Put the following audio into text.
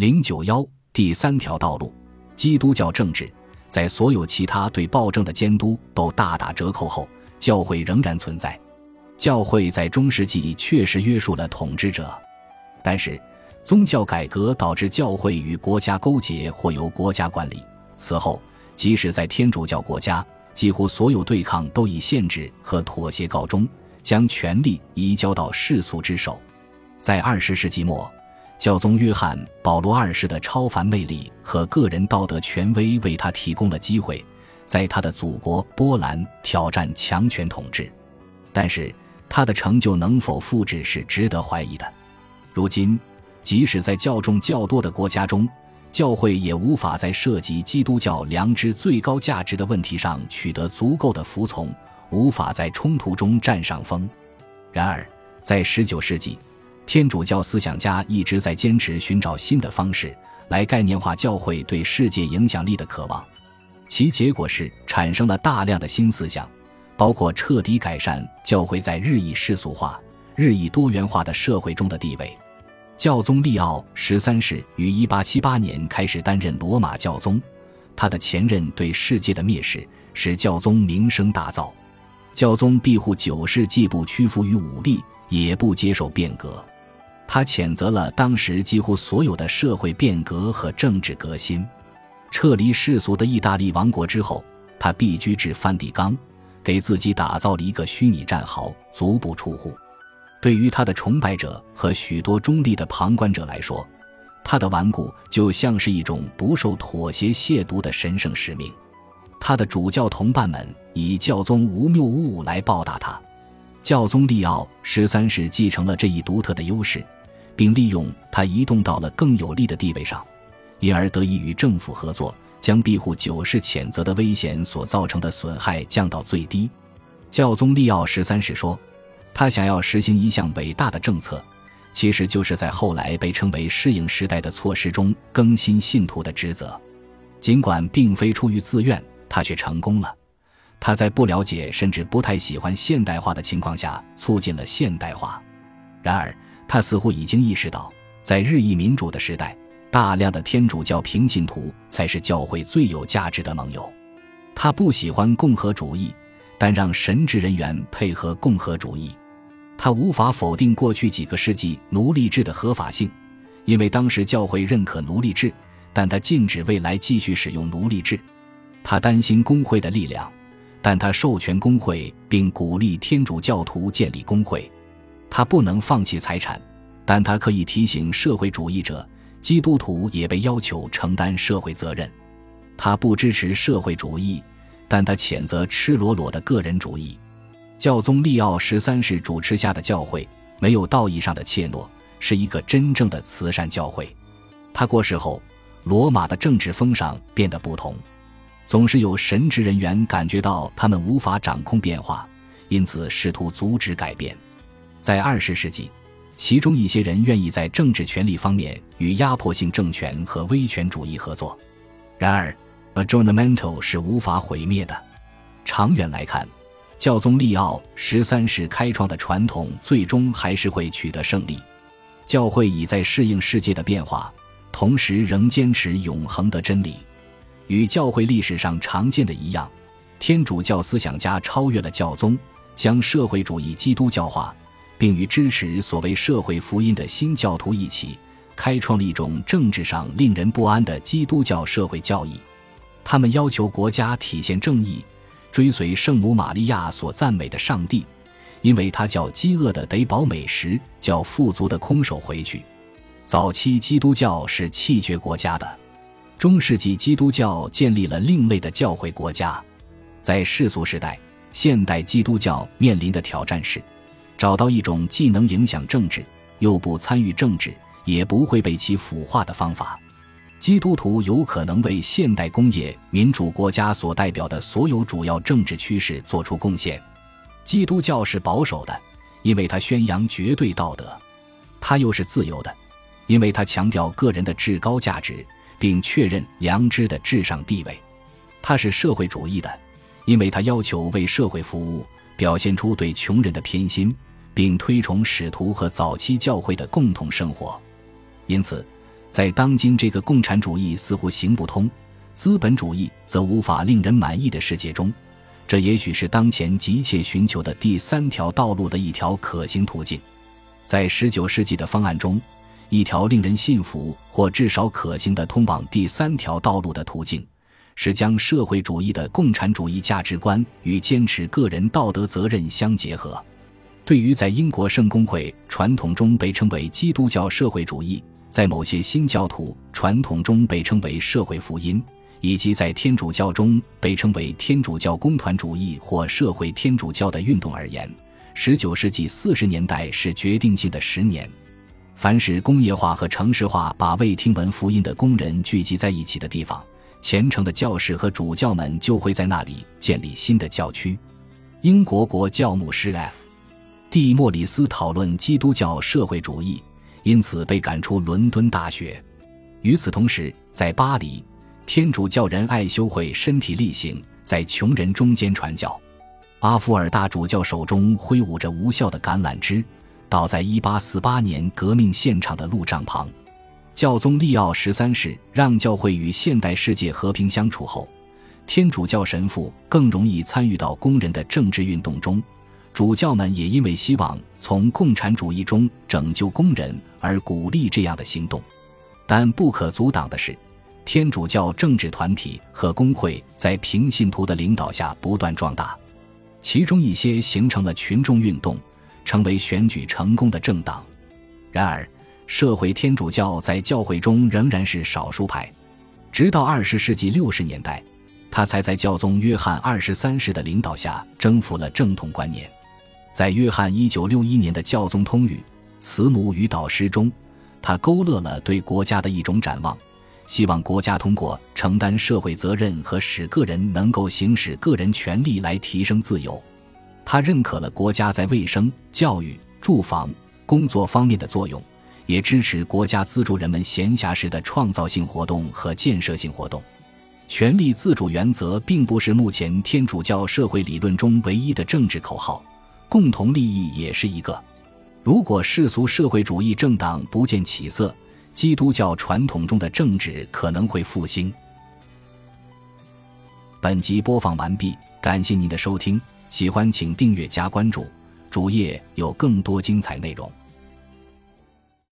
零九幺第三条道路，基督教政治在所有其他对暴政的监督都大打折扣后，教会仍然存在。教会在中世纪确实约束了统治者，但是宗教改革导致教会与国家勾结或由国家管理。此后，即使在天主教国家，几乎所有对抗都以限制和妥协告终，将权力移交到世俗之手。在二十世纪末。教宗约翰·保罗二世的超凡魅力和个人道德权威为他提供了机会，在他的祖国波兰挑战强权统治。但是，他的成就能否复制是值得怀疑的。如今，即使在教众较多的国家中，教会也无法在涉及基督教良知最高价值的问题上取得足够的服从，无法在冲突中占上风。然而，在19世纪。天主教思想家一直在坚持寻找新的方式来概念化教会对世界影响力的渴望，其结果是产生了大量的新思想，包括彻底改善教会在日益世俗化、日益多元化的社会中的地位。教宗利奥十三世于一八七八年开始担任罗马教宗，他的前任对世界的蔑视使教宗名声大噪。教宗庇护九世既不屈服于武力，也不接受变革。他谴责了当时几乎所有的社会变革和政治革新。撤离世俗的意大利王国之后，他避居至梵蒂冈，给自己打造了一个虚拟战壕，足不出户。对于他的崇拜者和许多中立的旁观者来说，他的顽固就像是一种不受妥协亵渎的神圣使命。他的主教同伴们以教宗无谬误来报答他。教宗利奥十三世继承了这一独特的优势。并利用他移动到了更有利的地位上，因而得以与政府合作，将庇护九世谴责的危险所造成的损害降到最低。教宗利奥十三世说，他想要实行一项伟大的政策，其实就是在后来被称为适应时代的措施中更新信徒的职责。尽管并非出于自愿，他却成功了。他在不了解甚至不太喜欢现代化的情况下，促进了现代化。然而。他似乎已经意识到，在日益民主的时代，大量的天主教平信徒才是教会最有价值的盟友。他不喜欢共和主义，但让神职人员配合共和主义。他无法否定过去几个世纪奴隶制的合法性，因为当时教会认可奴隶制，但他禁止未来继续使用奴隶制。他担心工会的力量，但他授权工会并鼓励天主教徒建立工会。他不能放弃财产，但他可以提醒社会主义者，基督徒也被要求承担社会责任。他不支持社会主义，但他谴责赤裸裸的个人主义。教宗利奥十三世主持下的教会没有道义上的怯懦，是一个真正的慈善教会。他过世后，罗马的政治风尚变得不同，总是有神职人员感觉到他们无法掌控变化，因此试图阻止改变。在二十世纪，其中一些人愿意在政治权力方面与压迫性政权和威权主义合作。然而，adjournment 是无法毁灭的。长远来看，教宗利奥十三世开创的传统最终还是会取得胜利。教会已在适应世界的变化，同时仍坚持永恒的真理。与教会历史上常见的一样，天主教思想家超越了教宗，将社会主义基督教化。并与支持所谓社会福音的新教徒一起，开创了一种政治上令人不安的基督教社会教义。他们要求国家体现正义，追随圣母玛利亚所赞美的上帝，因为他叫饥饿的得饱美食，叫富足的空手回去。早期基督教是弃绝国家的，中世纪基督教建立了另类的教会国家。在世俗时代，现代基督教面临的挑战是。找到一种既能影响政治，又不参与政治，也不会被其腐化的方法。基督徒有可能为现代工业民主国家所代表的所有主要政治趋势做出贡献。基督教是保守的，因为它宣扬绝对道德；它又是自由的，因为它强调个人的至高价值，并确认良知的至上地位。它是社会主义的，因为它要求为社会服务，表现出对穷人的偏心。并推崇使徒和早期教会的共同生活，因此，在当今这个共产主义似乎行不通，资本主义则无法令人满意的世界中，这也许是当前急切寻求的第三条道路的一条可行途径。在十九世纪的方案中，一条令人信服或至少可行的通往第三条道路的途径，是将社会主义的共产主义价值观与坚持个人道德责任相结合。对于在英国圣公会传统中被称为基督教社会主义，在某些新教徒传统中被称为社会福音，以及在天主教中被称为天主教公团主义或社会天主教的运动而言，十九世纪四十年代是决定性的十年。凡是工业化和城市化把未听闻福音的工人聚集在一起的地方，虔诚的教士和主教们就会在那里建立新的教区。英国国教牧师 F 蒂莫里斯讨论基督教社会主义。因此被赶出伦敦大学。与此同时，在巴黎，天主教人爱修会身体力行，在穷人中间传教。阿弗尔大主教手中挥舞着无效的橄榄枝，倒在1848年革命现场的路障旁。教宗利奥十三世让教会与现代世界和平相处后，天主教神父更容易参与到工人的政治运动中。主教们也因为希望从共产主义中拯救工人而鼓励这样的行动，但不可阻挡的是，天主教政治团体和工会在平信徒的领导下不断壮大，其中一些形成了群众运动，成为选举成功的政党。然而，社会天主教在教会中仍然是少数派，直到二十世纪六十年代，他才在教宗约翰二十三世的领导下征服了正统观念。在约翰一九六一年的教宗通语《慈母与导师》中，他勾勒了对国家的一种展望，希望国家通过承担社会责任和使个人能够行使个人权利来提升自由。他认可了国家在卫生、教育、住房、工作方面的作用，也支持国家资助人们闲暇时的创造性活动和建设性活动。权力自主原则并不是目前天主教社会理论中唯一的政治口号。共同利益也是一个。如果世俗社会主义政党不见起色，基督教传统中的政治可能会复兴。本集播放完毕，感谢您的收听，喜欢请订阅加关注，主页有更多精彩内容。